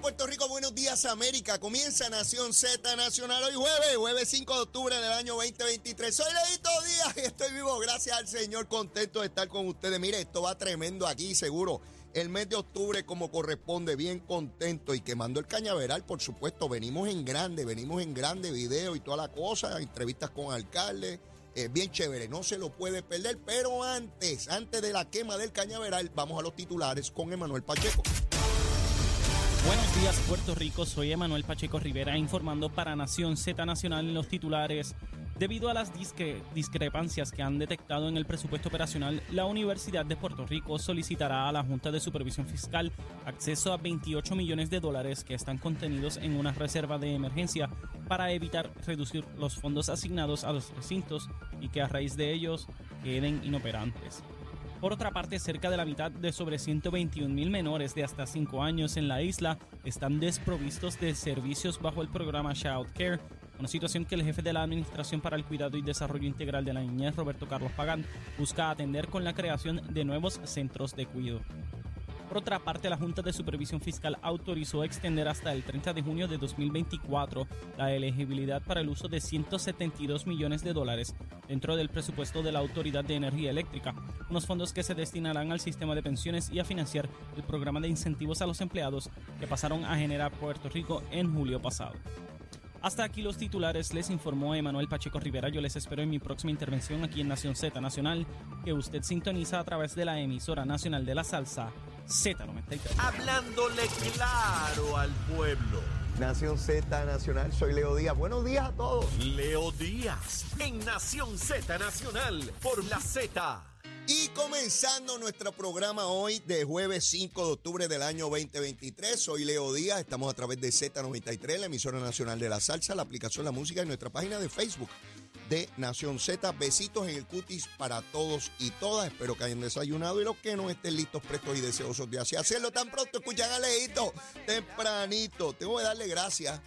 Puerto Rico, buenos días América. Comienza Nación Z Nacional hoy jueves, jueves 5 de octubre del año 2023. Soy Leito Díaz y estoy vivo, gracias al Señor, contento de estar con ustedes. Mire, esto va tremendo aquí, seguro. El mes de octubre como corresponde, bien contento y quemando el cañaveral, por supuesto. Venimos en grande, venimos en grande video y toda la cosa, entrevistas con alcaldes. Eh, bien chévere, no se lo puede perder. Pero antes, antes de la quema del cañaveral, vamos a los titulares con Emanuel Pacheco. Buenos días Puerto Rico, soy Emanuel Pacheco Rivera informando para Nación Z Nacional en los titulares. Debido a las discre- discrepancias que han detectado en el presupuesto operacional, la Universidad de Puerto Rico solicitará a la Junta de Supervisión Fiscal acceso a 28 millones de dólares que están contenidos en una reserva de emergencia para evitar reducir los fondos asignados a los recintos y que a raíz de ellos queden inoperantes. Por otra parte, cerca de la mitad de sobre 121 mil menores de hasta 5 años en la isla están desprovistos de servicios bajo el programa Child Care, una situación que el jefe de la Administración para el Cuidado y Desarrollo Integral de la Niñez, Roberto Carlos Pagán, busca atender con la creación de nuevos centros de cuidado. Por otra parte, la Junta de Supervisión Fiscal autorizó extender hasta el 30 de junio de 2024 la elegibilidad para el uso de 172 millones de dólares dentro del presupuesto de la Autoridad de Energía Eléctrica, unos fondos que se destinarán al sistema de pensiones y a financiar el programa de incentivos a los empleados que pasaron a generar Puerto Rico en julio pasado. Hasta aquí los titulares, les informó Emanuel Pacheco Rivera. Yo les espero en mi próxima intervención aquí en Nación Z Nacional, que usted sintoniza a través de la emisora nacional de la salsa Z93. Hablándole claro al pueblo. Nación Z Nacional, soy Leo Díaz. Buenos días a todos. Leo Díaz en Nación Z Nacional por la Z. Y comenzando nuestro programa hoy de jueves 5 de octubre del año 2023, soy Leo Díaz, estamos a través de Z93, la emisora nacional de la salsa, la aplicación La Música y nuestra página de Facebook de Nación Z. Besitos en el cutis para todos y todas, espero que hayan desayunado y los que no estén listos, prestos y deseosos de así hacerlo tan pronto, escuchan a Leito, tempranito. Tengo que darle gracias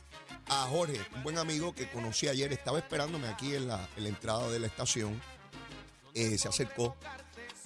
a Jorge, un buen amigo que conocí ayer, estaba esperándome aquí en la, en la entrada de la estación, Eh, se acercó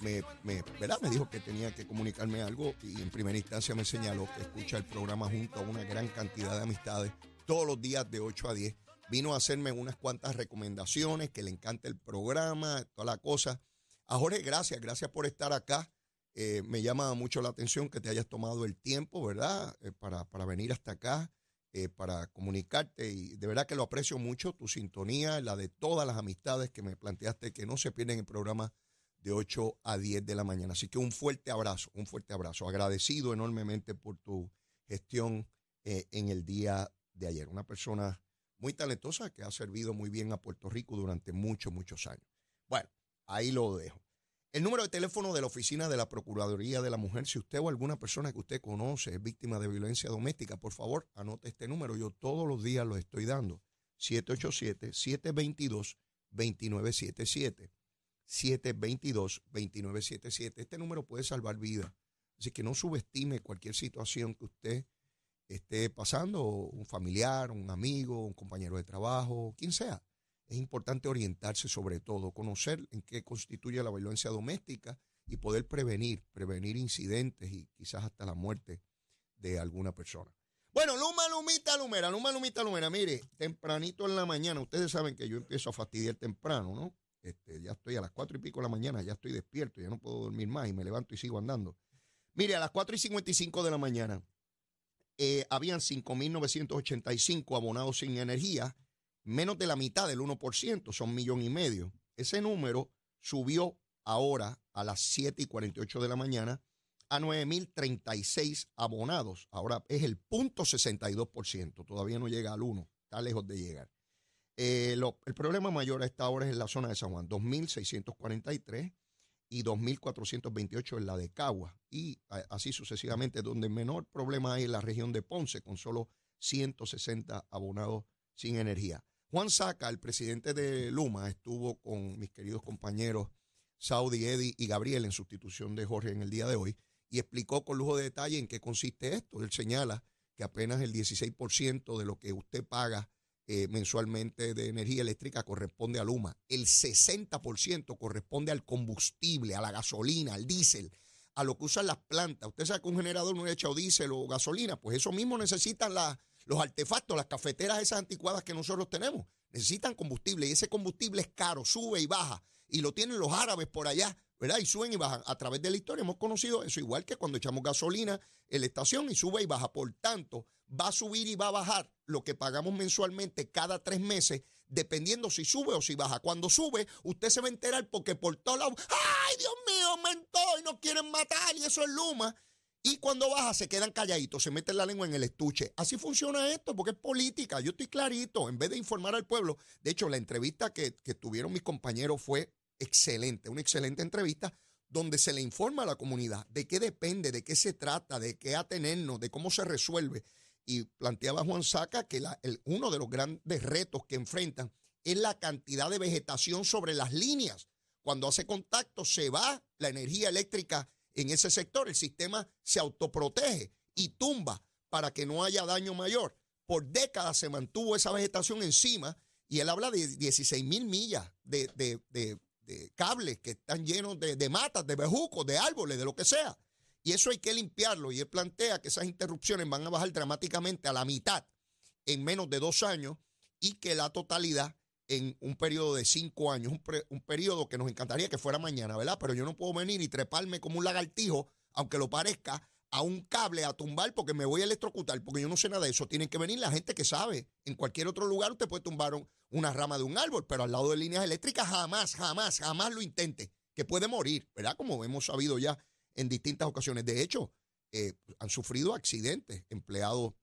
me, me, ¿verdad? me dijo que tenía que comunicarme algo y en primera instancia me señaló que escucha el programa junto a una gran cantidad de amistades todos los días de 8 a 10. Vino a hacerme unas cuantas recomendaciones, que le encanta el programa, toda la cosa. A Jorge, gracias, gracias por estar acá. Eh, me llama mucho la atención que te hayas tomado el tiempo, ¿verdad? Eh, para, para venir hasta acá, eh, para comunicarte y de verdad que lo aprecio mucho, tu sintonía, la de todas las amistades que me planteaste, que no se pierden el programa de 8 a 10 de la mañana. Así que un fuerte abrazo, un fuerte abrazo. Agradecido enormemente por tu gestión en el día de ayer. Una persona muy talentosa que ha servido muy bien a Puerto Rico durante muchos, muchos años. Bueno, ahí lo dejo. El número de teléfono de la oficina de la Procuraduría de la Mujer, si usted o alguna persona que usted conoce es víctima de violencia doméstica, por favor, anote este número. Yo todos los días lo estoy dando. 787-722-2977. 722-2977. Este número puede salvar vidas. Así que no subestime cualquier situación que usted esté pasando, un familiar, un amigo, un compañero de trabajo, quien sea. Es importante orientarse sobre todo, conocer en qué constituye la violencia doméstica y poder prevenir, prevenir incidentes y quizás hasta la muerte de alguna persona. Bueno, Luma, Lumita, Lumera, Luma, Lumita, Lumera. Mire, tempranito en la mañana, ustedes saben que yo empiezo a fastidiar temprano, ¿no? Este, ya estoy a las cuatro y pico de la mañana, ya estoy despierto, ya no puedo dormir más y me levanto y sigo andando. Mire, a las 4 y 55 de la mañana eh, habían 5.985 abonados sin energía, menos de la mitad del 1%, son millón y medio. Ese número subió ahora a las 7 y 48 de la mañana a 9.036 abonados. Ahora es el punto 62%, todavía no llega al 1, está lejos de llegar. Eh, el problema mayor a esta hora es en la zona de San Juan, 2.643 y 2.428 en la de Cagua y así sucesivamente, donde menor problema hay en la región de Ponce, con solo 160 abonados sin energía. Juan Saca, el presidente de Luma, estuvo con mis queridos compañeros Saudi, Eddie y Gabriel en sustitución de Jorge en el día de hoy y explicó con lujo de detalle en qué consiste esto. Él señala que apenas el 16% de lo que usted paga eh, mensualmente de energía eléctrica corresponde a Luma. El 60% corresponde al combustible, a la gasolina, al diésel, a lo que usan las plantas. Usted sabe que un generador no le echa diésel o gasolina, pues eso mismo necesitan los artefactos, las cafeteras esas anticuadas que nosotros tenemos. Necesitan combustible y ese combustible es caro, sube y baja. Y lo tienen los árabes por allá ¿verdad? Y suben y bajan. A través de la historia hemos conocido eso, igual que cuando echamos gasolina en la estación y sube y baja. Por tanto, va a subir y va a bajar lo que pagamos mensualmente cada tres meses, dependiendo si sube o si baja. Cuando sube, usted se va a enterar porque por todos lados, ¡ay, Dios mío, aumentó y nos quieren matar! Y eso es Luma. Y cuando baja se quedan calladitos, se meten la lengua en el estuche. Así funciona esto, porque es política. Yo estoy clarito, en vez de informar al pueblo. De hecho, la entrevista que, que tuvieron mis compañeros fue excelente, una excelente entrevista donde se le informa a la comunidad de qué depende, de qué se trata, de qué atenernos, de cómo se resuelve. Y planteaba Juan Saca que uno de los grandes retos que enfrentan es la cantidad de vegetación sobre las líneas. Cuando hace contacto se va la energía eléctrica en ese sector, el sistema se autoprotege y tumba para que no haya daño mayor. Por décadas se mantuvo esa vegetación encima y él habla de 16 mil millas de, de cables que están llenos de, matas, de bejucos, de árboles, de lo que sea. Y eso hay que limpiarlo. Y él plantea que esas interrupciones van a bajar dramáticamente a la mitad en menos de dos años y que la totalidad en un periodo de cinco años, un, un periodo que nos encantaría que fuera mañana, ¿verdad? Pero yo no puedo venir y treparme como un lagartijo, aunque lo parezca, a un cable a tumbar porque me voy a electrocutar, porque yo no sé nada de eso. Tienen que venir la gente que sabe. En cualquier otro lugar usted puede tumbar una rama de un árbol, pero al lado de líneas eléctricas jamás, jamás, jamás lo intente, que puede morir, ¿verdad? Como hemos sabido ya en distintas ocasiones. De hecho, eh, han sufrido accidentes empleados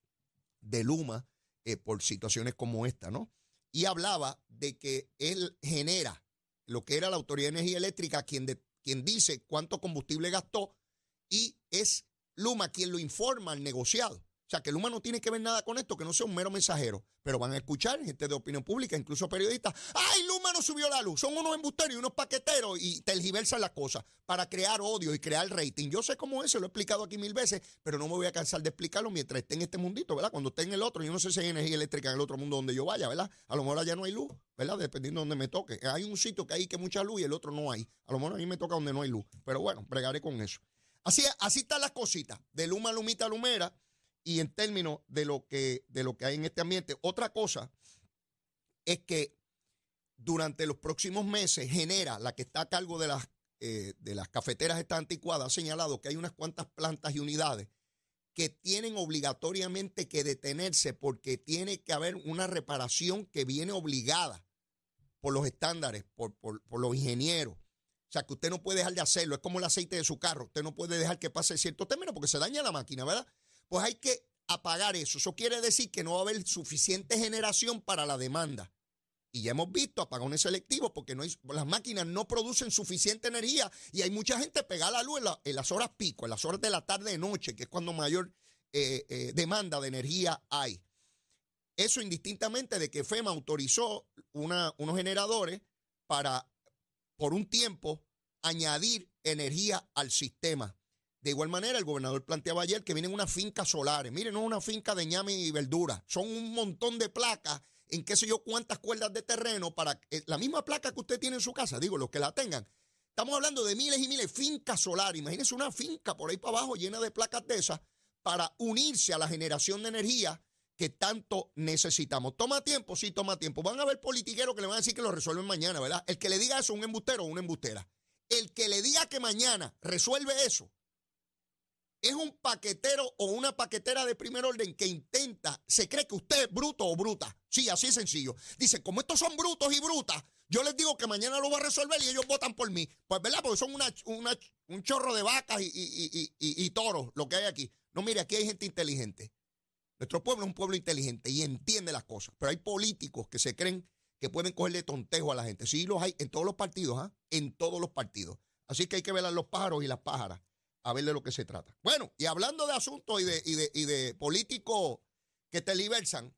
de Luma eh, por situaciones como esta, ¿no? Y hablaba de que él genera lo que era la Autoridad de Energía Eléctrica, quien, quien dice cuánto combustible gastó y es Luma quien lo informa al negociado. O sea, que Luma no tiene que ver nada con esto, que no sea un mero mensajero. Pero van a escuchar gente de opinión pública, incluso periodistas. ¡Ay, Luma no subió la luz! Son unos embusteros y unos paqueteros y tergiversan las cosas para crear odio y crear rating. Yo sé cómo es, se lo he explicado aquí mil veces, pero no me voy a cansar de explicarlo mientras esté en este mundito, ¿verdad? Cuando esté en el otro, yo no sé si hay energía eléctrica en el otro mundo donde yo vaya, ¿verdad? A lo mejor allá no hay luz, ¿verdad? Dependiendo de donde me toque. Hay un sitio que hay que mucha luz y el otro no hay. A lo mejor a mí me toca donde no hay luz. Pero bueno, bregaré con eso. Así, así están las cositas, de luma, lumita, lumera, y en términos de lo, que, de lo que hay en este ambiente. Otra cosa es que durante los próximos meses genera la que está a cargo de las, eh, de las cafeteras estas anticuadas, ha señalado que hay unas cuantas plantas y unidades que tienen obligatoriamente que detenerse porque tiene que haber una reparación que viene obligada por los estándares, por, por, por los ingenieros. O sea, que usted no puede dejar de hacerlo. Es como el aceite de su carro. Usted no puede dejar que pase cierto término porque se daña la máquina, ¿verdad? Pues hay que apagar eso. Eso quiere decir que no va a haber suficiente generación para la demanda. Y ya hemos visto apagones selectivos porque las máquinas no producen suficiente energía y hay mucha gente pegada a la luz en, las horas pico, en las horas de la tarde y noche, que es cuando mayor eh, eh, demanda de energía hay. Eso indistintamente de que FEMA autorizó una, unos generadores para por un tiempo añadir energía al sistema. De igual manera, el gobernador planteaba ayer que vienen unas fincas solares. Miren, no es una finca de ñame y verdura. Son un montón de placas en qué sé yo cuántas cuerdas de terreno para la misma placa que usted tiene en su casa, digo, los que la tengan. Estamos hablando de miles y miles de fincas solares. Imagínense una finca por ahí para abajo llena de placas de esas para unirse a la generación de energía que tanto necesitamos. ¿Toma tiempo? Sí, toma tiempo. Van a haber politiqueros que le van a decir que lo resuelven mañana, ¿verdad? El que le diga eso, un embustero o una embustera. El que le diga que mañana resuelve eso, es un paquetero o una paquetera de primer orden que intenta, se cree que usted es bruto o bruta. Sí, así sencillo. Dice, como estos son brutos y brutas, yo les digo que mañana lo va a resolver y ellos votan por mí. Pues, ¿verdad? Porque son un chorro de vacas y, y toros lo que hay aquí. No, mire, aquí hay gente inteligente. Nuestro pueblo es un pueblo inteligente y entiende las cosas, pero hay políticos que se creen que pueden cogerle tontejo a la gente. Sí, los hay en todos los partidos, ¿ah? En todos los partidos. Así que hay que ver a los pájaros y las pájaras a ver de lo que se trata. Bueno, y hablando de asuntos y de, y de, políticos que te libersan.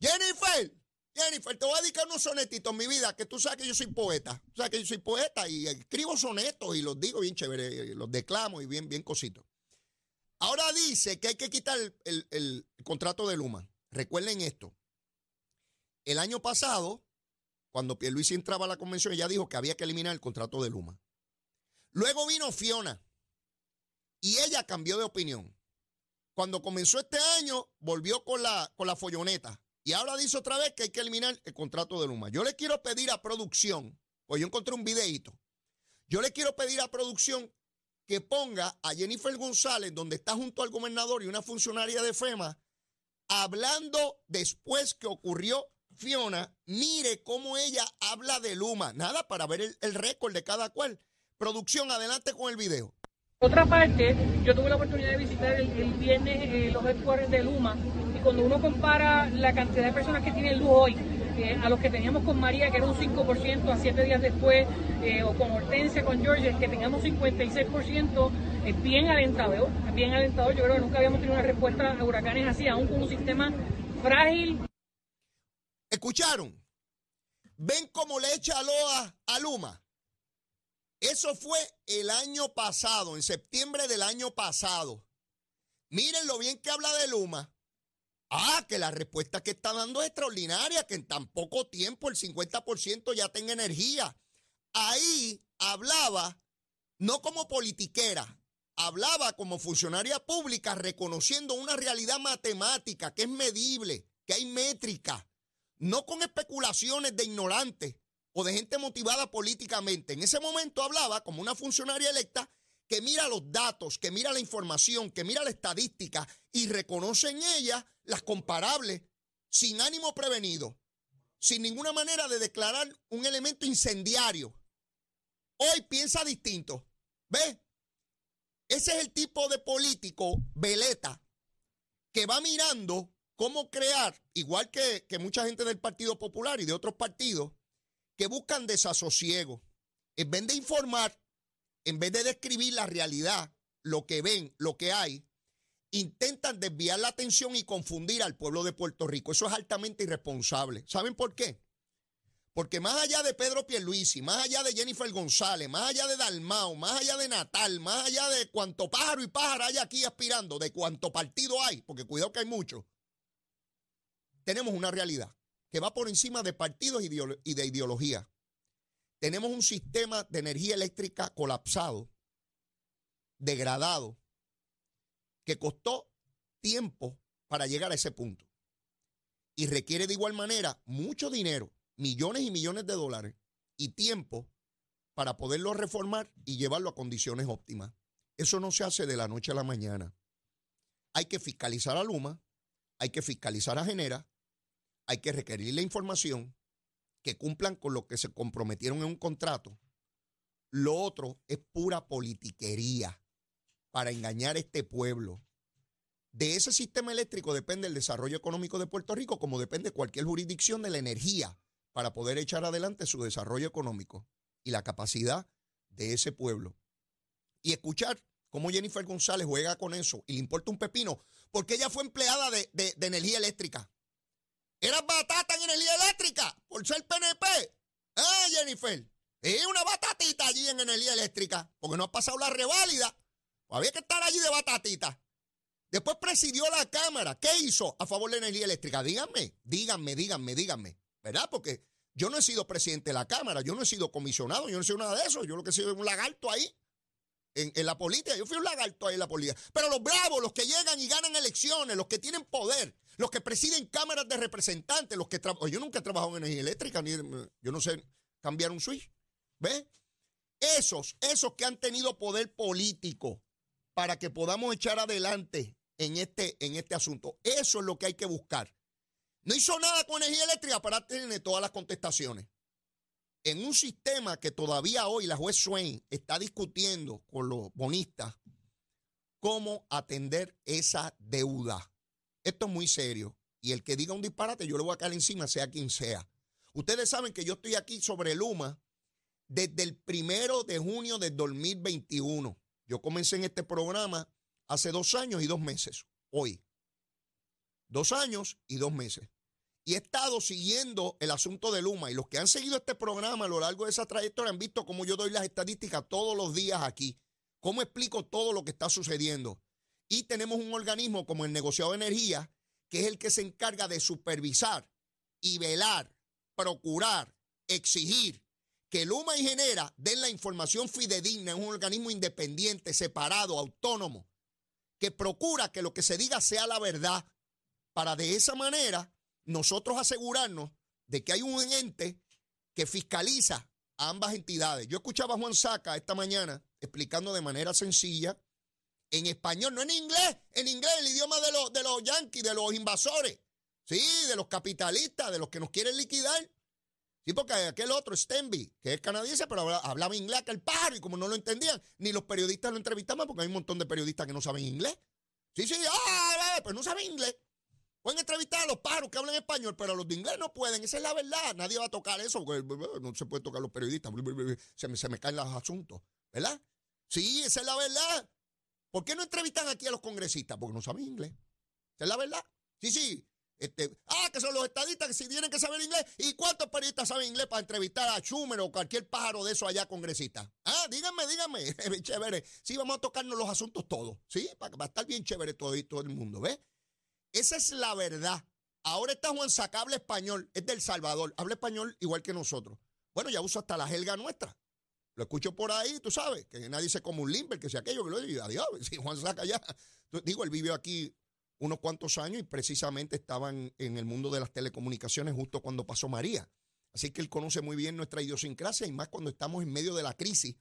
Jennifer, Jennifer, te voy a dedicar unos sonetitos en mi vida, que tú sabes que yo soy poeta. Tú sabes que yo soy poeta y escribo sonetos y los digo bien chévere, los declamo y bien, bien cositos. Ahora dice que hay que quitar el, el contrato de Luma. Recuerden esto. El año pasado, cuando Pierluisi entraba a la convención, ella dijo que había que eliminar el contrato de Luma. Luego vino Fiona y ella cambió de opinión. Cuando comenzó este año, volvió con la, con la folloneta. Y ahora dice otra vez que hay que eliminar el contrato de Luma. Yo le quiero pedir a producción, pues yo encontré un videito. Yo le quiero pedir a producción que ponga a Jennifer González, donde está junto al gobernador y una funcionaria de FEMA, hablando después que ocurrió Fiona, mire cómo ella habla de Luma. Nada, para ver el, récord de cada cual. Producción, adelante con el video. Otra parte, yo tuve la oportunidad de visitar el, viernes eh, los headquarters de Luma y cuando uno compara la cantidad de personas que tienen luz hoy a los que teníamos con María, que era un 5% a siete días después, eh, o con Hortensia, con George, que teníamos 56%, es bien alentador, es bien alentador. Yo creo que nunca habíamos tenido una respuesta a huracanes así, aún con un sistema frágil. ¿Escucharon? ¿Ven cómo le echa loa a Luma? Eso fue el año pasado, en septiembre del año pasado. Miren lo bien que habla de Luma. Ah, que la respuesta que está dando es extraordinaria, que en tan poco tiempo el 50% ya tenga energía. Ahí hablaba no como politiquera, hablaba como funcionaria pública reconociendo una realidad matemática que es medible, que hay métrica, no con especulaciones de ignorantes, o de gente motivada políticamente. En ese momento hablaba como una funcionaria electa que mira los datos, que mira la información, que mira la estadística y reconoce en ella las comparables, sin ánimo prevenido, sin ninguna manera de declarar un elemento incendiario. Hoy piensa distinto. ¿Ve? Ese es el tipo de político veleta que va mirando cómo crear, igual que, que mucha gente del Partido Popular y de otros partidos, que buscan desasosiego. En vez de informar, en vez de describir la realidad, lo que ven, lo que hay, intentan desviar la atención y confundir al pueblo de Puerto Rico. Eso es altamente irresponsable. ¿Saben por qué? Porque más allá de Pedro Pierluisi, más allá de Jennifer González, más allá de Dalmao, más allá de Natal, más allá de cuánto pájaro y pájaro hay aquí aspirando, de cuánto partido hay, porque cuidado que hay muchos, tenemos una realidad que va por encima de partidos y de ideología. Tenemos un sistema de energía eléctrica colapsado, degradado, que costó tiempo para llegar a ese punto. Y requiere de igual manera mucho dinero, millones y millones de dólares y tiempo para poderlo reformar y llevarlo a condiciones óptimas. Eso no se hace de la noche a la mañana. Hay que fiscalizar a Luma, hay que fiscalizar a Genera, hay que requerir la información, que cumplan con lo que se comprometieron en un contrato. Lo otro es pura politiquería para engañar a este pueblo. De ese sistema eléctrico depende el desarrollo económico de Puerto Rico, como depende cualquier jurisdicción de la energía para poder echar adelante su desarrollo económico y la capacidad de ese pueblo. Y escuchar cómo Jennifer González juega con eso y le importa un pepino, porque ella fue empleada de, de energía eléctrica. Era batata en energía eléctrica por ser PNP. Ah, Jennifer. Es una batatita allí en energía eléctrica porque no ha pasado la reválida. Había que estar allí de batatita. Después presidió la Cámara. ¿Qué hizo a favor de la energía eléctrica? Díganme, díganme, díganme, díganme. ¿Verdad? Porque yo no he sido presidente de la Cámara, yo no he sido comisionado, yo no soy nada de eso. Yo lo que he sido es un lagarto ahí en, la política. Yo fui un lagarto ahí en la política. Pero los bravos, los que llegan y ganan elecciones, los que tienen poder, los que presiden cámaras de representantes, los que trabajan. Yo nunca he trabajado en energía eléctrica, ni yo no sé cambiar un switch. ¿Ves? Esos, esos que han tenido poder político para que podamos echar adelante en este, en este asunto. Eso es lo que hay que buscar. No hizo nada con energía eléctrica para tener todas las contestaciones en un sistema que todavía hoy la juez Swain está discutiendo con los bonistas cómo atender esa deuda. Esto es muy serio. Y el que diga un disparate, yo le voy a caer encima, sea quien sea. Ustedes saben que yo estoy aquí sobre Luma desde el primero de junio del 2021. Yo comencé en este programa hace dos años y dos meses, hoy. Dos años y dos meses. Y he estado siguiendo el asunto de Luma. Y los que han seguido este programa a lo largo de esa trayectoria han visto cómo yo doy las estadísticas todos los días aquí. Cómo explico todo lo que está sucediendo. Y tenemos un organismo como el negociado de energía, que es el que se encarga de supervisar y velar, procurar, exigir que Luma y Genera den la información fidedigna, es un organismo independiente, separado, autónomo, que procura que lo que se diga sea la verdad, para de esa manera nosotros asegurarnos de que hay un ente que fiscaliza a ambas entidades. Yo escuchaba a Juan Saca esta mañana explicando de manera sencilla, en español, no en inglés, en inglés, el idioma de los, de los yanquis, de los invasores, sí, de los capitalistas, de los que nos quieren liquidar. Sí, porque aquel otro, Stenby, que es canadiense, pero hablaba, inglés que el pájaro y como no lo entendían, ni los periodistas lo entrevistaban porque hay un montón de periodistas que no saben inglés. Sí, sí, ah, pues no saben inglés. Pueden entrevistar a los pájaros que hablan español, pero a los de inglés no pueden. Esa es la verdad. Nadie va a tocar eso no se puede tocar los periodistas. Se me, caen los asuntos. ¿Verdad? Sí, esa es la verdad. ¿Por qué no entrevistan aquí a los congresistas? Porque no saben inglés. Esa es la verdad. Sí, sí. Este, ah, que son los estadistas que si tienen que saber inglés. ¿Y cuántos periodistas saben inglés para entrevistar a Schumer o cualquier pájaro de eso allá congresista? Ah, díganme, díganme. chévere. Sí, vamos a tocarnos los asuntos todos. Sí, para, para estar bien chévere todo, todo el mundo. ¿Ves? Esa es la verdad. Ahora está Juan Saca, habla español, es del Salvador, habla español igual que nosotros. Bueno, ya usa hasta la jelga nuestra. Lo escucho por ahí, tú sabes, que nadie se como un limber, que sea aquello, que lo diga, adiós, si Juan Saca ya. Digo, él vivió aquí unos cuantos años y precisamente estaba en, el mundo de las telecomunicaciones justo cuando pasó María. Así que él conoce muy bien nuestra idiosincrasia y más cuando estamos en medio de la crisis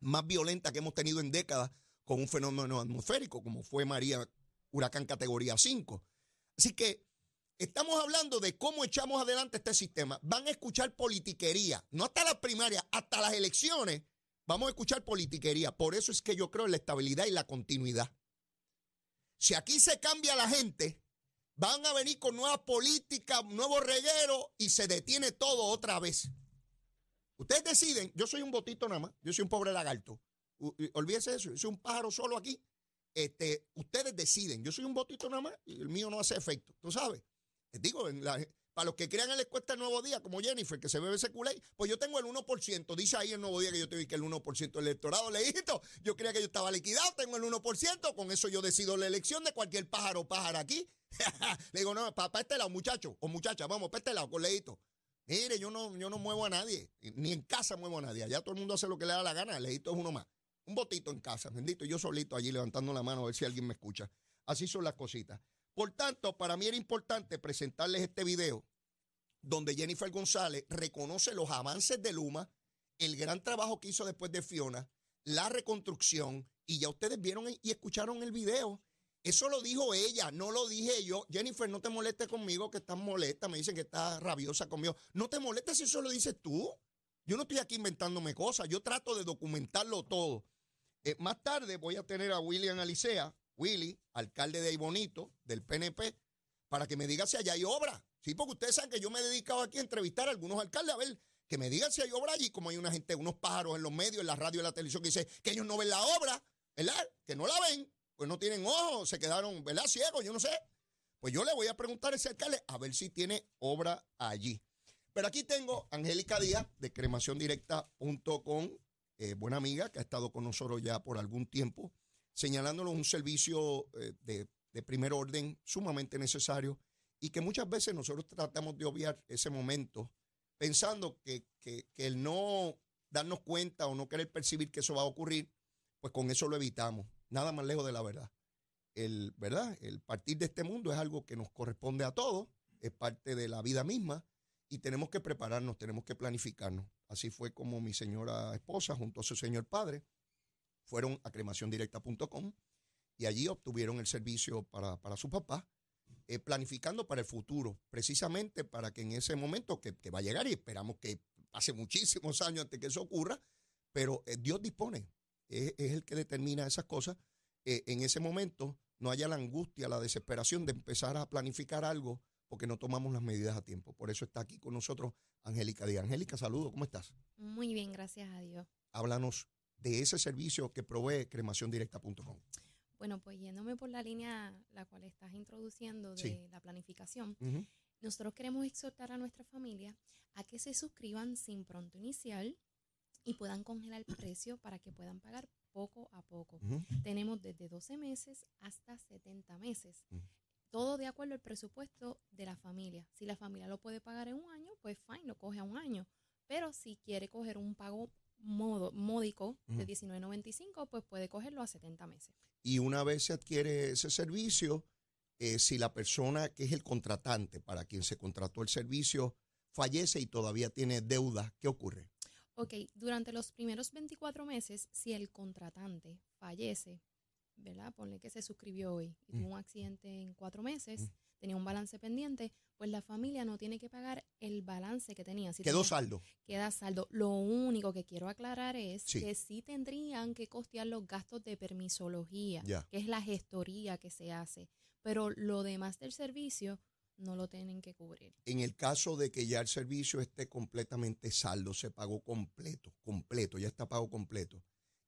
más violenta que hemos tenido en décadas con un fenómeno atmosférico como fue María huracán categoría 5. Así que estamos hablando de cómo echamos adelante este sistema. Van a escuchar politiquería, no hasta las primarias, hasta las elecciones. Vamos a escuchar politiquería. Por eso es que yo creo en la estabilidad y la continuidad. Si aquí se cambia la gente, van a venir con nuevas políticas, nuevos regueros y se detiene todo otra vez. Ustedes deciden, yo soy un botito nada más, yo soy un pobre lagarto. Olvídese de eso, yo soy un pájaro solo aquí este, ustedes deciden. Yo soy un botito nada más y el mío no hace efecto, tú sabes. Les digo, para los que crean en la encuesta el Nuevo Día, como Jennifer, que se bebe ese culé, pues yo tengo el 1%. Dice ahí el Nuevo Día que yo te vi que el 1% del electorado, leíto. Yo creía que yo estaba liquidado, tengo el 1%. Con eso yo decido la elección de cualquier pájaro o pájaro aquí. Le digo, no, para, este lado, muchacho o muchacha, vamos, para este lado, con leíto. Mire, yo no, yo no muevo a nadie, ni en casa muevo a nadie. Allá todo el mundo hace lo que le da la gana, leíto es uno más un botito en casa, bendito, yo solito allí levantando la mano a ver si alguien me escucha. Así son las cositas. Por tanto, para mí era importante presentarles este video donde Jennifer González reconoce los avances de Luma, el gran trabajo que hizo después de Fiona, la reconstrucción, y ya ustedes vieron y escucharon el video. Eso lo dijo ella, no lo dije yo. Jennifer, no te molestes conmigo, que estás molesta. Me dicen que estás rabiosa conmigo. No te molestes si eso lo dices tú. Yo no estoy aquí inventándome cosas. Yo trato de documentarlo todo. Eh, más tarde voy a tener a William Alicea, Willy, alcalde de Aybonito, del PNP, para que me diga si allá hay obra. Sí, porque ustedes saben que yo me he dedicado aquí a entrevistar a algunos alcaldes a ver que me digan si hay obra allí, como hay una gente, unos pájaros en los medios, en la radio y la televisión que dice que ellos no ven la obra, ¿verdad? Que no la ven, pues no tienen ojos, se quedaron, ¿verdad? Ciegos, yo no sé. Pues yo le voy a preguntar a ese alcalde a ver si tiene obra allí. Pero aquí tengo Angélica Díaz de cremaciondirecta.com eh, buena amiga que ha estado con nosotros ya por algún tiempo, señalándonos un servicio eh, de, primer orden sumamente necesario y que muchas veces nosotros tratamos de obviar ese momento pensando que, el no darnos cuenta o no querer percibir que eso va a ocurrir, pues con eso lo evitamos. Nada más lejos de la verdad. El, ¿verdad? El partir de este mundo es algo que nos corresponde a todos, es parte de la vida misma y tenemos que prepararnos, tenemos que planificarnos. Así fue como mi señora esposa, junto a su señor padre, fueron a cremaciondirecta.com y allí obtuvieron el servicio para, su papá, eh, planificando para el futuro, precisamente para que en ese momento que, va a llegar y esperamos que pase muchísimos años antes que eso ocurra, pero eh, Dios dispone, es, el que determina esas cosas. Eh, en ese momento no haya la angustia, la desesperación de empezar a planificar algo porque no tomamos las medidas a tiempo. Por eso está aquí con nosotros Angélica Díaz. Angélica, saludo, ¿cómo estás? Muy bien, gracias a Dios. Háblanos de ese servicio que provee cremaciondirecta.com. Bueno, pues yéndome por la línea la cual estás introduciendo de Sí. la planificación, nosotros queremos exhortar a nuestra familia a que se suscriban sin pronto inicial y puedan congelar el precio para que puedan pagar poco a poco. Tenemos desde 12 meses hasta 70 meses. Todo de acuerdo al presupuesto de la familia. Si la familia lo puede pagar en un año, pues fine, lo coge a un año. Pero si quiere coger un pago modo, módico de Ujú. 19.95, pues puede cogerlo a 70 meses. Y una vez se adquiere ese servicio, eh, si la persona que es el contratante para quien se contrató el servicio fallece y todavía tiene deuda, ¿qué ocurre? Ok, durante los primeros 24 meses, si el contratante fallece, ¿verdad? Ponle que se suscribió hoy y Mm. tuvo un accidente en cuatro meses, Mm. tenía un balance pendiente, pues la familia no tiene que pagar el balance que tenía. Si Quedó tenía- saldo. queda saldo. Lo único que quiero aclarar es Sí. que sí tendrían que costear los gastos de permisología, Ya. que es la gestoría que se hace, pero lo demás del servicio no lo tienen que cubrir. En el caso de que ya el servicio esté completamente saldo, se pagó completo, completo, ya está pago completo.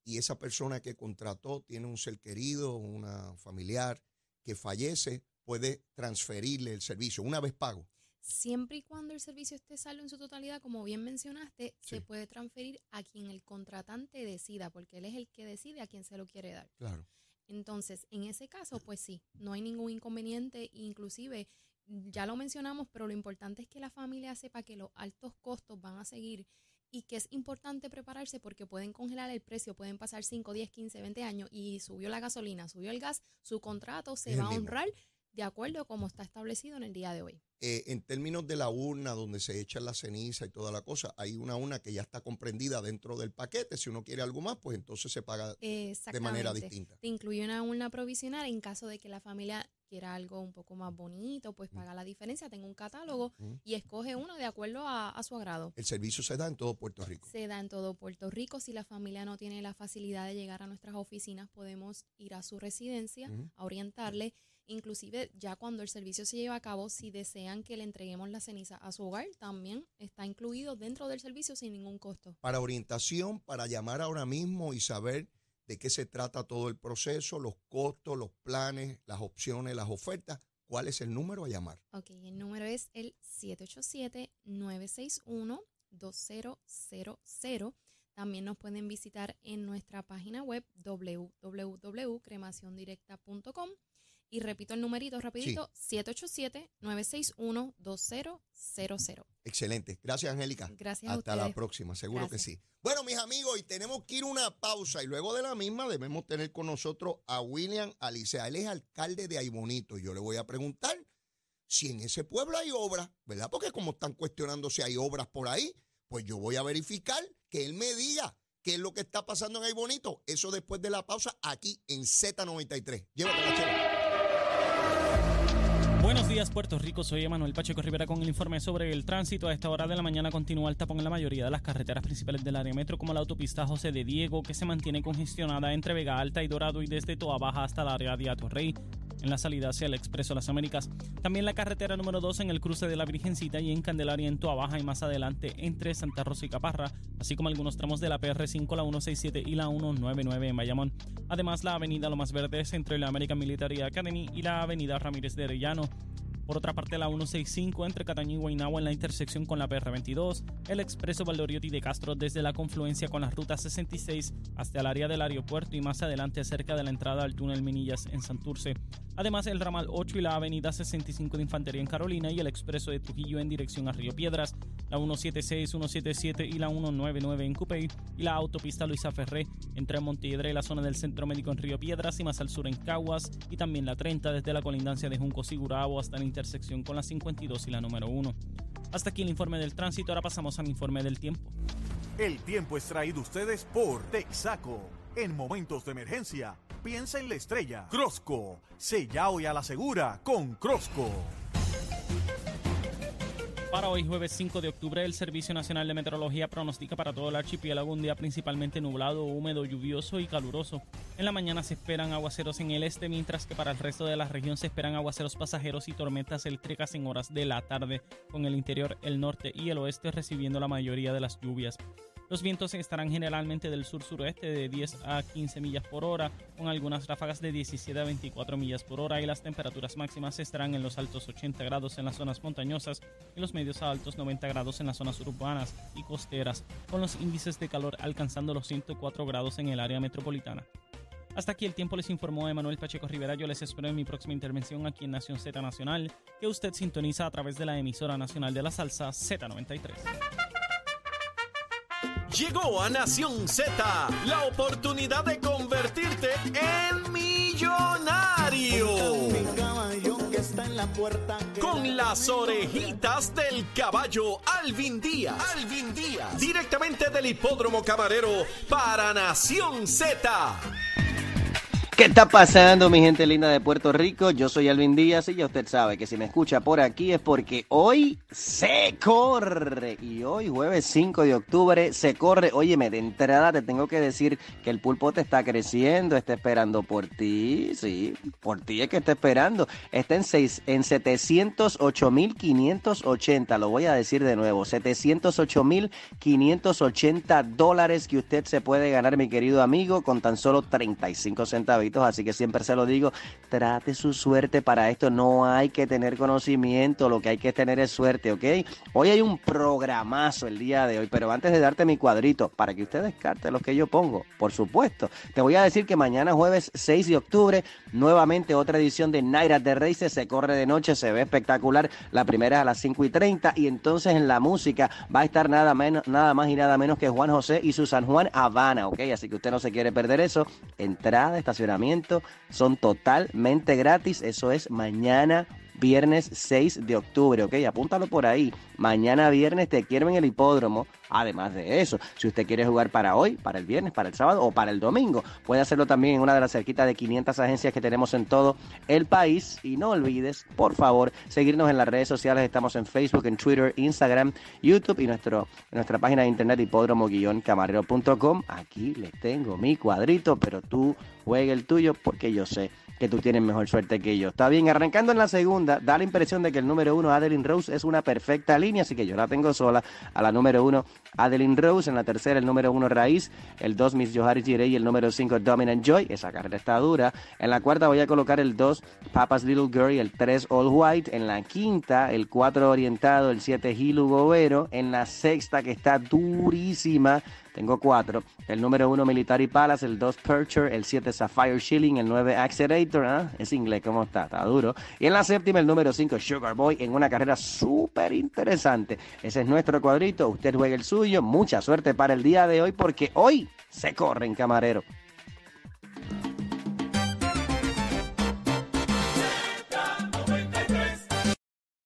Y esa persona que contrató tiene un ser querido, una familiar que fallece, puede transferirle el servicio una vez pago. Siempre y cuando el servicio esté saldo en su totalidad, como bien mencionaste, Sí. se puede transferir a quien el contratante decida, porque él es el que decide a quién se lo quiere dar. Claro. Entonces, en ese caso, pues sí, no hay ningún inconveniente, inclusive ya lo mencionamos, pero lo importante es que la familia sepa que los altos costos van a seguir y que es importante prepararse porque pueden congelar el precio, pueden pasar 5, 10, 15, 20 años y subió la gasolina, subió el gas, su contrato se Es va a honrar de acuerdo a como está establecido en el día de hoy. Eh, en términos de la urna donde se echa la ceniza y toda la cosa, hay una urna que ya está comprendida dentro del paquete. Si uno quiere algo más, pues entonces se paga de manera distinta. Te incluye una urna provisional en caso de que la familia quiera algo un poco más bonito, pues paga la diferencia, tenga un catálogo Mm. y escoge uno de acuerdo a, a su agrado. El servicio se da en todo Puerto Rico. Se da en todo Puerto Rico. Si la familia no tiene la facilidad de llegar a nuestras oficinas, podemos ir a su residencia Ujú. a orientarle. Inclusive ya cuando el servicio se lleva a cabo, si desean que le entreguemos la ceniza a su hogar, también está incluido dentro del servicio sin ningún costo. Para orientación, para llamar ahora mismo y saber de qué se trata todo el proceso, los costos, los planes, las opciones, las ofertas, ¿cuál es el número a llamar? Ok, el número es el 787-961-2000. También nos pueden visitar en nuestra página web www.cremaciondirecta.com. Y repito el numerito rapidito, 787-961-2000. Excelente. Gracias, Angélica. Gracias a Hasta la próxima, seguro Gracias. que sí. Bueno, mis amigos, y tenemos que ir a una pausa y luego de la misma debemos tener con nosotros a William Alicea. Él es alcalde de Aybonito y yo le voy a preguntar si en ese pueblo hay obras, ¿verdad? Porque como están cuestionando si hay obras por ahí, pues yo voy a verificar que él me diga qué es lo que está pasando en Aybonito. Eso después de la pausa aquí en Z93. Llévatela, chela. Días, Puerto Rico. Soy Emanuel Pacheco Rivera con el informe sobre el tránsito. A esta hora de la mañana continúa el tapón en la mayoría de las carreteras principales del área metro, como la autopista José de Diego, que se mantiene congestionada entre Vega Alta y Dorado y desde Toa Baja hasta el área de Atorrey en la salida hacia el Expreso Las Américas. También la carretera número 2 en el cruce de la Virgencita y en Candelaria en Toa Baja y más adelante entre Santa Rosa y Caparra, así como algunos tramos de la PR5, la 167 y la 199 en Bayamón. Además, la avenida Lomas Verdes entre la American Military Academy y la avenida Ramírez de Arellano. Por otra parte, la 165 entre Cataño y Guaynabo en la intersección con la PR22, el expreso Valdoriotti de Castro desde la confluencia con la ruta 66 hasta el área del aeropuerto y más adelante cerca de la entrada al túnel Minillas en Santurce. Además, el ramal 8 y la avenida 65 de Infantería en Carolina y el expreso de Trujillo en dirección a Río Piedras, la 176, 177 y la 199 en Cupey y la autopista Luisa Ferré entre Montiedra y la zona del Centro Médico en Río Piedras y más al sur en Caguas y también la 30 desde la colindancia de Junco Sigurabo hasta la intersección con la 52 y la número 1. Hasta aquí el informe del tránsito, ahora pasamos al informe del tiempo. El tiempo es traído ustedes por Texaco. En momentos de emergencia, piensa en la estrella. Crosco. Sella hoy a la segura con Crosco. Para hoy, jueves 5 de octubre, el Servicio Nacional de Meteorología pronostica para todo el archipiélago un día principalmente nublado, húmedo, lluvioso y caluroso. En la mañana se esperan aguaceros en el este, mientras que para el resto de la región se esperan aguaceros pasajeros y tormentas eléctricas en horas de la tarde, con el interior, el norte y el oeste recibiendo la mayoría de las lluvias. Los vientos estarán generalmente del sur-suroeste de 10 a 15 millas por hora, con algunas ráfagas de 17 a 24 millas por hora y las temperaturas máximas estarán en los altos 80 grados en las zonas montañosas y los medios a altos 90 grados en las zonas urbanas y costeras, con los índices de calor alcanzando los 104 grados en el área metropolitana. Hasta aquí el tiempo les informó Emanuel Pacheco Rivera. Yo les espero en mi próxima intervención aquí en Nación Z Nacional, que usted sintoniza a través de la emisora nacional de la salsa Z93. Llegó a Nación Z la oportunidad de convertirte en millonario. Con las orejitas del caballo Alvin Díaz. Alvin Díaz. Directamente del hipódromo camarero para Nación Z. ¿Qué está pasando, mi gente linda de Puerto Rico? Yo soy Alvin Díaz y ya usted sabe que si me escucha por aquí es porque hoy se corre. Y hoy, jueves 5 de octubre, se corre. Óyeme, de entrada te tengo que decir que el pulpo te está creciendo, está esperando por ti. Sí, por ti es que está esperando. Está en, seis, en 708.580. Lo voy a decir de nuevo. 708.580 dólares que usted se puede ganar, mi querido amigo, con tan solo 35 centavos así que siempre se lo digo, trate su suerte para esto, no hay que tener conocimiento, lo que hay que tener es suerte, ¿ok? Hoy hay un programazo el día de hoy, pero antes de darte mi cuadrito, para que usted descarte lo que yo pongo, por supuesto, te voy a decir que mañana jueves 6 de octubre, nuevamente otra edición de Naira de Races, se corre de noche, se ve espectacular, la primera es a las 5 y 30 y entonces en la música va a estar nada, menos, nada más y nada menos que Juan José y su San Juan Habana, ¿ok? Así que usted no se quiere perder eso, entrada, estacionamiento son totalmente gratis. Eso es mañana viernes 6 de octubre, ¿ok? Apúntalo por ahí. Mañana viernes te quiero en el hipódromo. Además de eso, si usted quiere jugar para hoy, para el viernes, para el sábado o para el domingo, puede hacerlo también en una de las cerquitas de 500 agencias que tenemos en todo el país. Y no olvides, por favor, seguirnos en las redes sociales. Estamos en Facebook, en Twitter, Instagram, YouTube y nuestro, nuestra página de internet hipódromo-camarero.com. Aquí les tengo mi cuadrito, pero tú juegue el tuyo porque yo sé que tú tienes mejor suerte que yo. Está bien, arrancando en la segunda, da la impresión de que el número uno, Adeline Rose, es una perfecta línea, así que yo la tengo sola. A la número uno, Adeline Rose. En la tercera, el número uno, Raíz. El dos, Miss Joharis Girey. Y el número cinco, Dominant Joy. Esa carrera está dura. En la cuarta voy a colocar el dos, Papa's Little Girl. Y el tres, All White. En la quinta, el cuatro, Orientado. El siete, Hilu Gobero. En la sexta, que está durísima, tengo cuatro. El número uno, Military Palace. El dos, Percher. El siete, Sapphire Shilling. El nueve, Accelerator. ¿eh? Es inglés, ¿cómo está? Está duro. Y en la séptima, el número cinco, Sugar Boy. En una carrera súper interesante. Ese es nuestro cuadrito. Usted juega el suyo. Mucha suerte para el día de hoy porque hoy se corre en camarero.